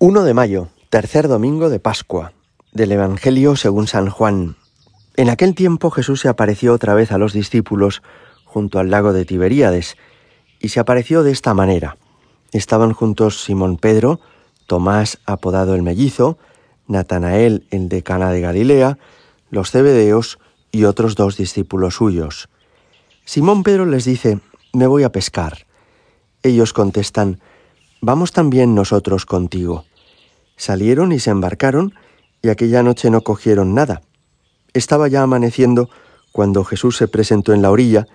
1 de mayo, tercer domingo de Pascua, del Evangelio según San Juan. En aquel tiempo Jesús se apareció otra vez a los discípulos junto al lago de Tiberíades, y se apareció de esta manera. Estaban juntos Simón Pedro, Tomás apodado el mellizo, Natanael el de Cana de Galilea, los cebedeos y otros dos discípulos suyos. Simón Pedro les dice, me voy a pescar. Ellos contestan, vamos también nosotros contigo. Salieron y se embarcaron, y aquella noche no cogieron nada. Estaba ya amaneciendo cuando Jesús se presentó en la orilla,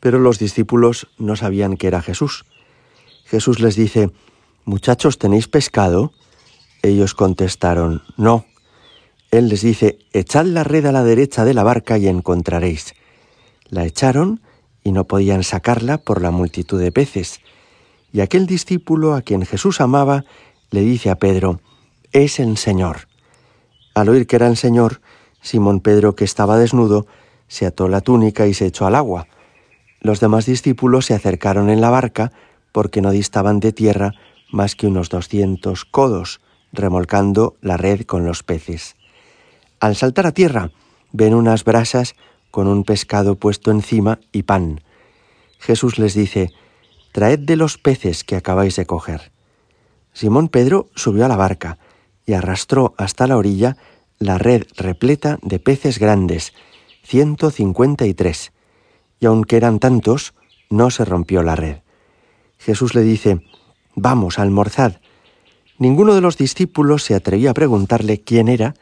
pero los discípulos no sabían que era Jesús. Jesús les dice, Muchachos, ¿tenéis pescado? Ellos contestaron, No. Él les dice, Echad la red a la derecha de la barca y encontraréis. La echaron y no podían sacarla por la multitud de peces. Y aquel discípulo a quien Jesús amaba le dice a Pedro, es el Señor. Al oír que era el Señor, Simón Pedro, que estaba desnudo, se ató la túnica y se echó al agua. Los demás discípulos se acercaron en la barca porque no distaban de tierra más que unos doscientos codos, remolcando la red con los peces. Al saltar a tierra, ven unas brasas con un pescado puesto encima y pan. Jesús les dice, Traed de los peces que acabáis de coger. Simón Pedro subió a la barca, y arrastró hasta la orilla la red repleta de peces grandes, ciento cincuenta y tres, y aunque eran tantos, no se rompió la red. Jesús le dice, Vamos, almorzad. Ninguno de los discípulos se atrevía a preguntarle quién era,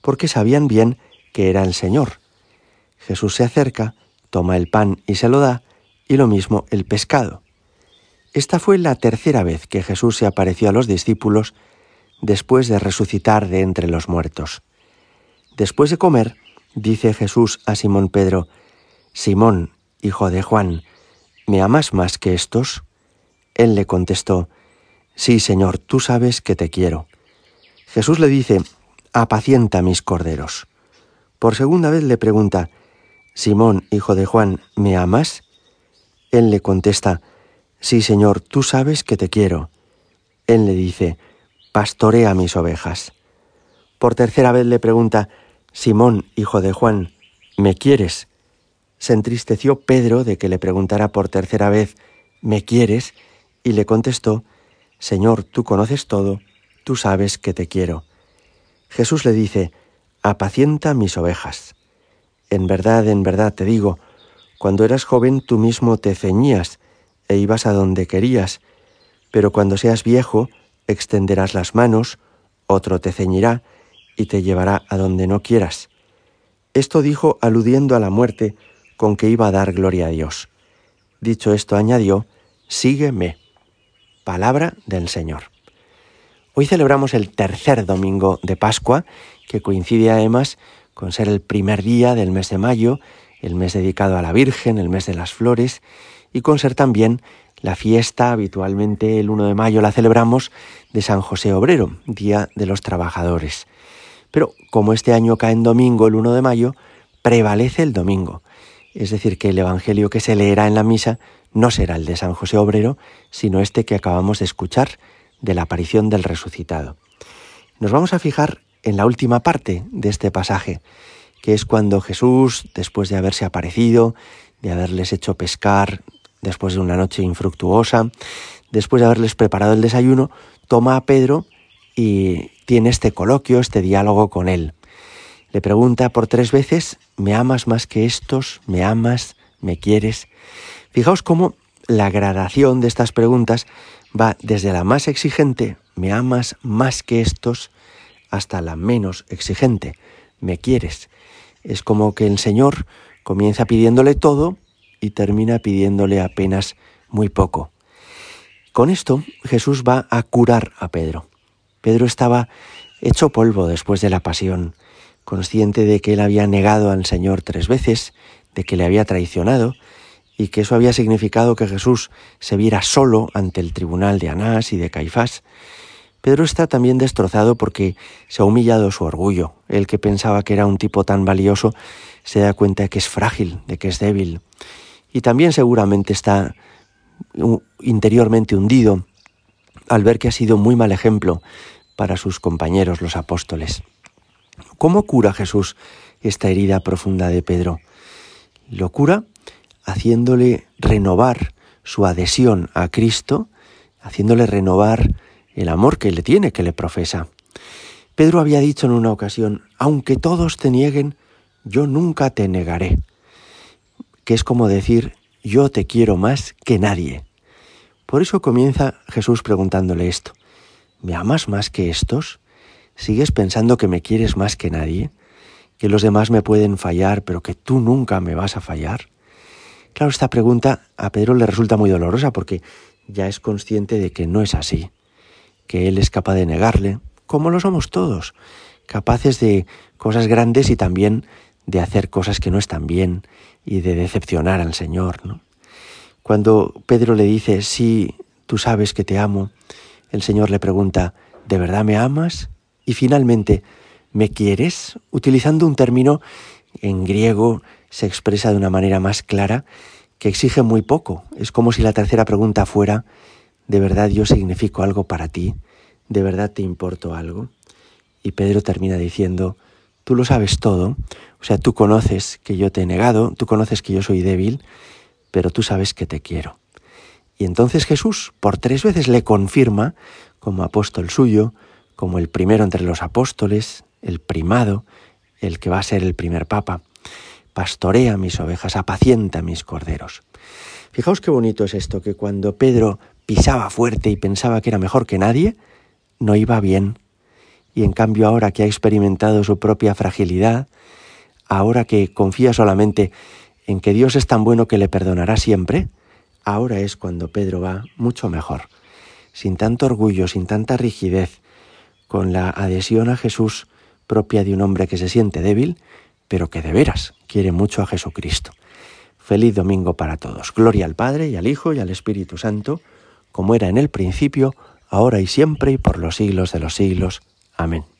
porque sabían bien que era el Señor. Jesús se acerca, toma el pan y se lo da, y lo mismo el pescado. Esta fue la tercera vez que Jesús se apareció a los discípulos después de resucitar de entre los muertos. Después de comer, dice Jesús a Simón Pedro, Simón, hijo de Juan, ¿me amas más que estos? Él le contestó, Sí, Señor, tú sabes que te quiero. Jesús le dice, Apacienta mis corderos. Por segunda vez le pregunta, Simón, hijo de Juan, ¿me amas? Él le contesta, Sí, Señor, tú sabes que te quiero. Él le dice, pastorea mis ovejas. Por tercera vez le pregunta, Simón, hijo de Juan, ¿me quieres? Se entristeció Pedro de que le preguntara por tercera vez, ¿me quieres? Y le contestó, Señor, tú conoces todo, tú sabes que te quiero. Jesús le dice, apacienta mis ovejas. En verdad, en verdad te digo, cuando eras joven tú mismo te ceñías e ibas a donde querías, pero cuando seas viejo, extenderás las manos, otro te ceñirá y te llevará a donde no quieras. Esto dijo aludiendo a la muerte con que iba a dar gloria a Dios. Dicho esto, añadió, Sígueme. Palabra del Señor. Hoy celebramos el tercer domingo de Pascua, que coincide además con ser el primer día del mes de mayo, el mes dedicado a la Virgen, el mes de las flores, y con ser también la fiesta, habitualmente el 1 de mayo la celebramos, de San José Obrero, Día de los Trabajadores. Pero como este año cae en domingo, el 1 de mayo, prevalece el domingo. Es decir, que el Evangelio que se leerá en la misa no será el de San José Obrero, sino este que acabamos de escuchar de la aparición del resucitado. Nos vamos a fijar en la última parte de este pasaje, que es cuando Jesús, después de haberse aparecido, de haberles hecho pescar después de una noche infructuosa, después de haberles preparado el desayuno, toma a Pedro y tiene este coloquio, este diálogo con él. Le pregunta por tres veces, ¿me amas más que estos? ¿Me amas? ¿Me quieres? Fijaos cómo la gradación de estas preguntas va desde la más exigente, ¿me amas más que estos? hasta la menos exigente, ¿me quieres? Es como que el Señor comienza pidiéndole todo y termina pidiéndole apenas muy poco. Con esto Jesús va a curar a Pedro. Pedro estaba hecho polvo después de la pasión, consciente de que él había negado al Señor tres veces, de que le había traicionado, y que eso había significado que Jesús se viera solo ante el tribunal de Anás y de Caifás. Pedro está también destrozado porque se ha humillado su orgullo. Él que pensaba que era un tipo tan valioso se da cuenta de que es frágil, de que es débil, y también seguramente está interiormente hundido al ver que ha sido muy mal ejemplo para sus compañeros los apóstoles. ¿Cómo cura Jesús esta herida profunda de Pedro? Lo cura haciéndole renovar su adhesión a Cristo, haciéndole renovar el amor que le tiene, que le profesa. Pedro había dicho en una ocasión, aunque todos te nieguen, yo nunca te negaré, que es como decir, yo te quiero más que nadie. Por eso comienza Jesús preguntándole esto, ¿me amas más que estos? ¿Sigues pensando que me quieres más que nadie? ¿Que los demás me pueden fallar, pero que tú nunca me vas a fallar? Claro, esta pregunta a Pedro le resulta muy dolorosa porque ya es consciente de que no es así, que él es capaz de negarle, como lo somos todos, capaces de cosas grandes y también de hacer cosas que no están bien y de decepcionar al Señor. ¿no? Cuando Pedro le dice, sí, tú sabes que te amo, el Señor le pregunta, ¿de verdad me amas? Y finalmente, ¿me quieres? Utilizando un término en griego se expresa de una manera más clara que exige muy poco. Es como si la tercera pregunta fuera, ¿de verdad yo significo algo para ti? ¿De verdad te importo algo? Y Pedro termina diciendo, tú lo sabes todo, o sea, tú conoces que yo te he negado, tú conoces que yo soy débil, pero tú sabes que te quiero. Y entonces Jesús por tres veces le confirma, como apóstol suyo, como el primero entre los apóstoles, el primado, el que va a ser el primer papa. Pastorea mis ovejas, apacienta mis corderos. Fijaos qué bonito es esto, que cuando Pedro pisaba fuerte y pensaba que era mejor que nadie, no iba bien. Y en cambio ahora que ha experimentado su propia fragilidad, ahora que confía solamente en que Dios es tan bueno que le perdonará siempre, ahora es cuando Pedro va mucho mejor, sin tanto orgullo, sin tanta rigidez, con la adhesión a Jesús propia de un hombre que se siente débil, pero que de veras quiere mucho a Jesucristo. Feliz domingo para todos. Gloria al Padre y al Hijo y al Espíritu Santo, como era en el principio, ahora y siempre y por los siglos de los siglos. Amen.